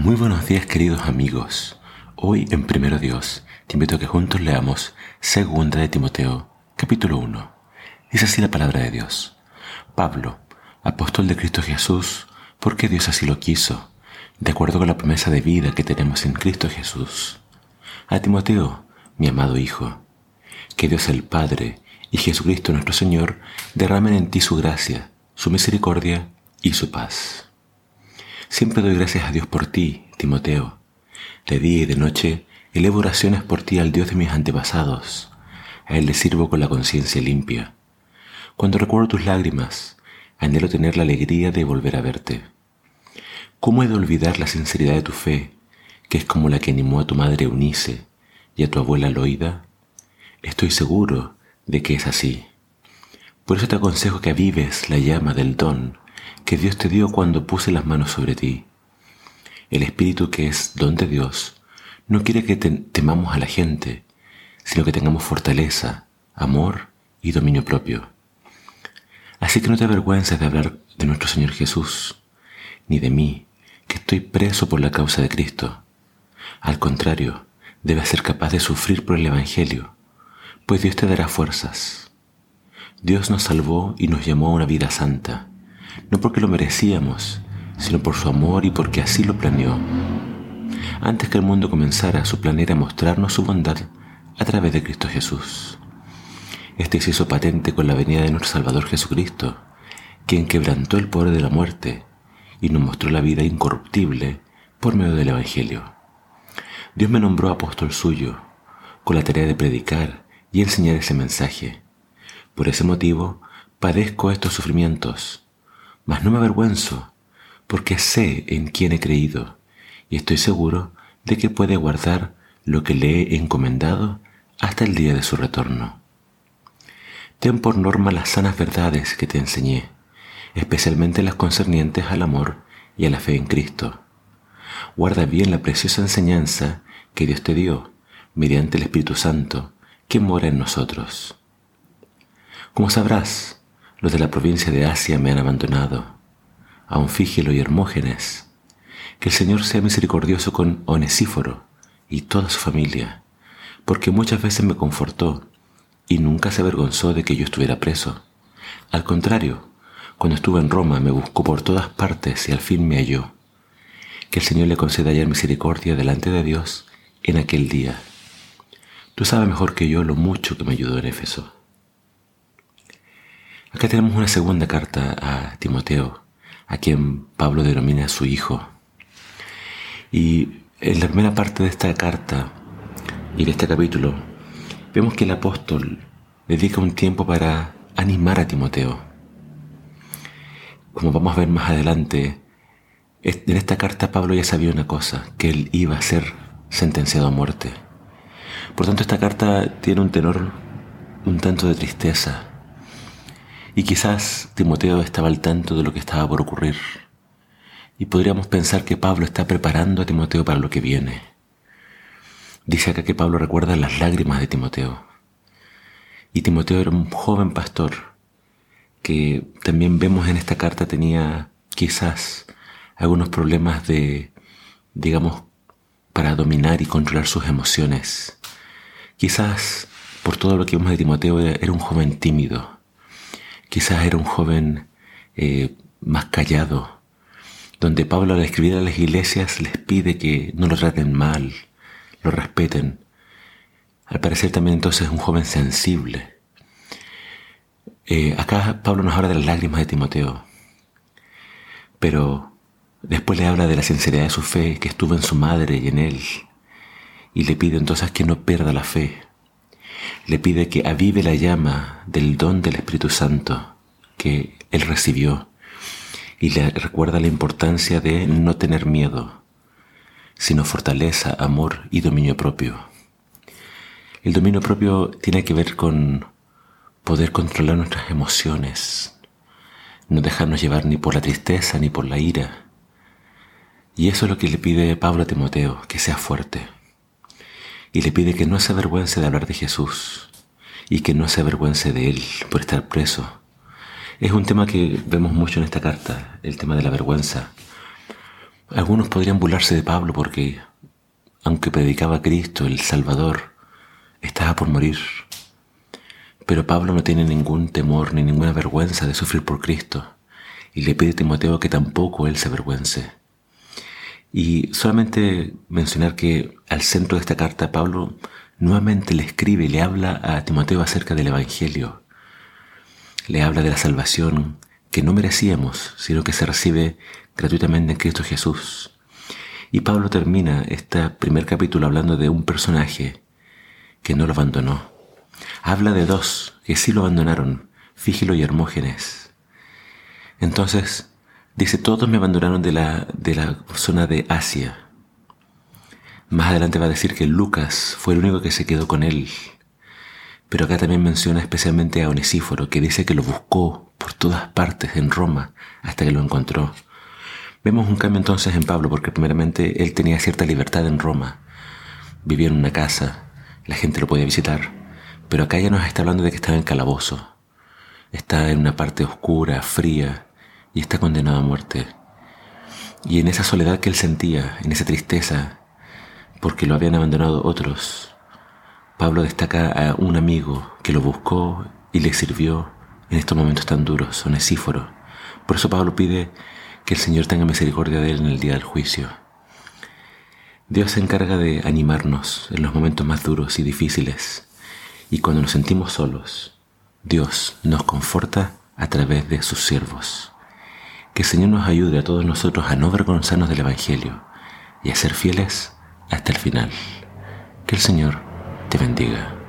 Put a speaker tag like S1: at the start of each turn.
S1: Muy buenos días queridos amigos. Hoy en Primero Dios te invito a que juntos leamos Segunda de Timoteo, capítulo 1. Es así la palabra de Dios. Pablo, apóstol de Cristo Jesús, porque Dios así lo quiso, de acuerdo con la promesa de vida que tenemos en Cristo Jesús. A Timoteo, mi amado Hijo, que Dios el Padre y Jesucristo nuestro Señor derramen en ti su gracia, su misericordia y su paz. Siempre doy gracias a Dios por ti, Timoteo. De día y de noche elevo oraciones por ti al Dios de mis antepasados. A Él le sirvo con la conciencia limpia. Cuando recuerdo tus lágrimas, anhelo tener la alegría de volver a verte. ¿Cómo he de olvidar la sinceridad de tu fe, que es como la que animó a tu madre Eunice y a tu abuela Loida? Estoy seguro de que es así. Por eso te aconsejo que avives la llama del don que Dios te dio cuando puse las manos sobre ti. El Espíritu que es don de Dios no quiere que temamos a la gente, sino que tengamos fortaleza, amor y dominio propio. Así que no te avergüences de hablar de nuestro Señor Jesús, ni de mí, que estoy preso por la causa de Cristo. Al contrario, debes ser capaz de sufrir por el Evangelio, pues Dios te dará fuerzas. Dios nos salvó y nos llamó a una vida santa no porque lo merecíamos, sino por su amor y porque así lo planeó. Antes que el mundo comenzara, su plan era mostrarnos su bondad a través de Cristo Jesús. Este se hizo patente con la venida de nuestro Salvador Jesucristo, quien quebrantó el poder de la muerte y nos mostró la vida incorruptible por medio del Evangelio. Dios me nombró apóstol suyo, con la tarea de predicar y enseñar ese mensaje. Por ese motivo, padezco estos sufrimientos, mas no me avergüenzo, porque sé en quién he creído, y estoy seguro de que puede guardar lo que le he encomendado hasta el día de su retorno. Ten por norma las sanas verdades que te enseñé, especialmente las concernientes al amor y a la fe en Cristo. Guarda bien la preciosa enseñanza que Dios te dio mediante el Espíritu Santo que mora en nosotros. Como sabrás, los de la provincia de Asia me han abandonado, a Fígelo y Hermógenes. Que el Señor sea misericordioso con Onesíforo y toda su familia, porque muchas veces me confortó y nunca se avergonzó de que yo estuviera preso. Al contrario, cuando estuve en Roma me buscó por todas partes y al fin me halló. Que el Señor le conceda hallar misericordia delante de Dios en aquel día. Tú sabes mejor que yo lo mucho que me ayudó en Éfeso. Acá tenemos una segunda carta a Timoteo, a quien Pablo denomina su hijo. Y en la primera parte de esta carta y de este capítulo, vemos que el apóstol dedica un tiempo para animar a Timoteo. Como vamos a ver más adelante, en esta carta Pablo ya sabía una cosa, que él iba a ser sentenciado a muerte. Por tanto, esta carta tiene un tenor un tanto de tristeza, y quizás Timoteo estaba al tanto de lo que estaba por ocurrir. Y podríamos pensar que Pablo está preparando a Timoteo para lo que viene. Dice acá que Pablo recuerda las lágrimas de Timoteo. Y Timoteo era un joven pastor que también vemos en esta carta tenía quizás algunos problemas de, digamos, para dominar y controlar sus emociones. Quizás por todo lo que vemos de Timoteo era un joven tímido, Quizás era un joven eh, más callado, donde Pablo al escribir a las iglesias les pide que no lo traten mal, lo respeten. Al parecer también entonces es un joven sensible. Eh, acá Pablo nos habla de las lágrimas de Timoteo, pero después le habla de la sinceridad de su fe que estuvo en su madre y en él, y le pide entonces que no pierda la fe le pide que avive la llama del don del Espíritu Santo que él recibió y le recuerda la importancia de no tener miedo, sino fortaleza, amor y dominio propio. El dominio propio tiene que ver con poder controlar nuestras emociones, no dejarnos llevar ni por la tristeza ni por la ira. Y eso es lo que le pide Pablo a Timoteo, que sea fuerte y le pide que no se avergüence de hablar de Jesús y que no se avergüence de él por estar preso. Es un tema que vemos mucho en esta carta, el tema de la vergüenza. Algunos podrían burlarse de Pablo porque, aunque predicaba a Cristo, el Salvador, estaba por morir. Pero Pablo no tiene ningún temor ni ninguna vergüenza de sufrir por Cristo y le pide a Timoteo que tampoco él se avergüence. Y solamente mencionar que al centro de esta carta Pablo nuevamente le escribe le habla a Timoteo acerca del Evangelio. Le habla de la salvación que no merecíamos, sino que se recibe gratuitamente en Cristo Jesús. Y Pablo termina este primer capítulo hablando de un personaje que no lo abandonó. Habla de dos que sí lo abandonaron, Fígilo y Hermógenes. Entonces, dice, todos me abandonaron de la, de la zona de Asia. Más adelante va a decir que Lucas fue el único que se quedó con él. Pero acá también menciona especialmente a Onesíforo, que dice que lo buscó por todas partes en Roma hasta que lo encontró. Vemos un cambio entonces en Pablo, porque primeramente él tenía cierta libertad en Roma. Vivía en una casa, la gente lo podía visitar, pero acá ya nos está hablando de que estaba en calabozo. Está en una parte oscura, fría, y está condenado a muerte. Y en esa soledad que él sentía, en esa tristeza, porque lo habían abandonado otros, Pablo destaca a un amigo que lo buscó y le sirvió en estos momentos tan duros, Onesíforo. Por eso Pablo pide que el Señor tenga misericordia de él en el día del juicio. Dios se encarga de animarnos en los momentos más duros y difíciles, y cuando nos sentimos solos, Dios nos conforta a través de sus siervos. Que el Señor nos ayude a todos nosotros a no avergonzarnos del Evangelio y a ser fieles hasta el final. Que el Señor te bendiga.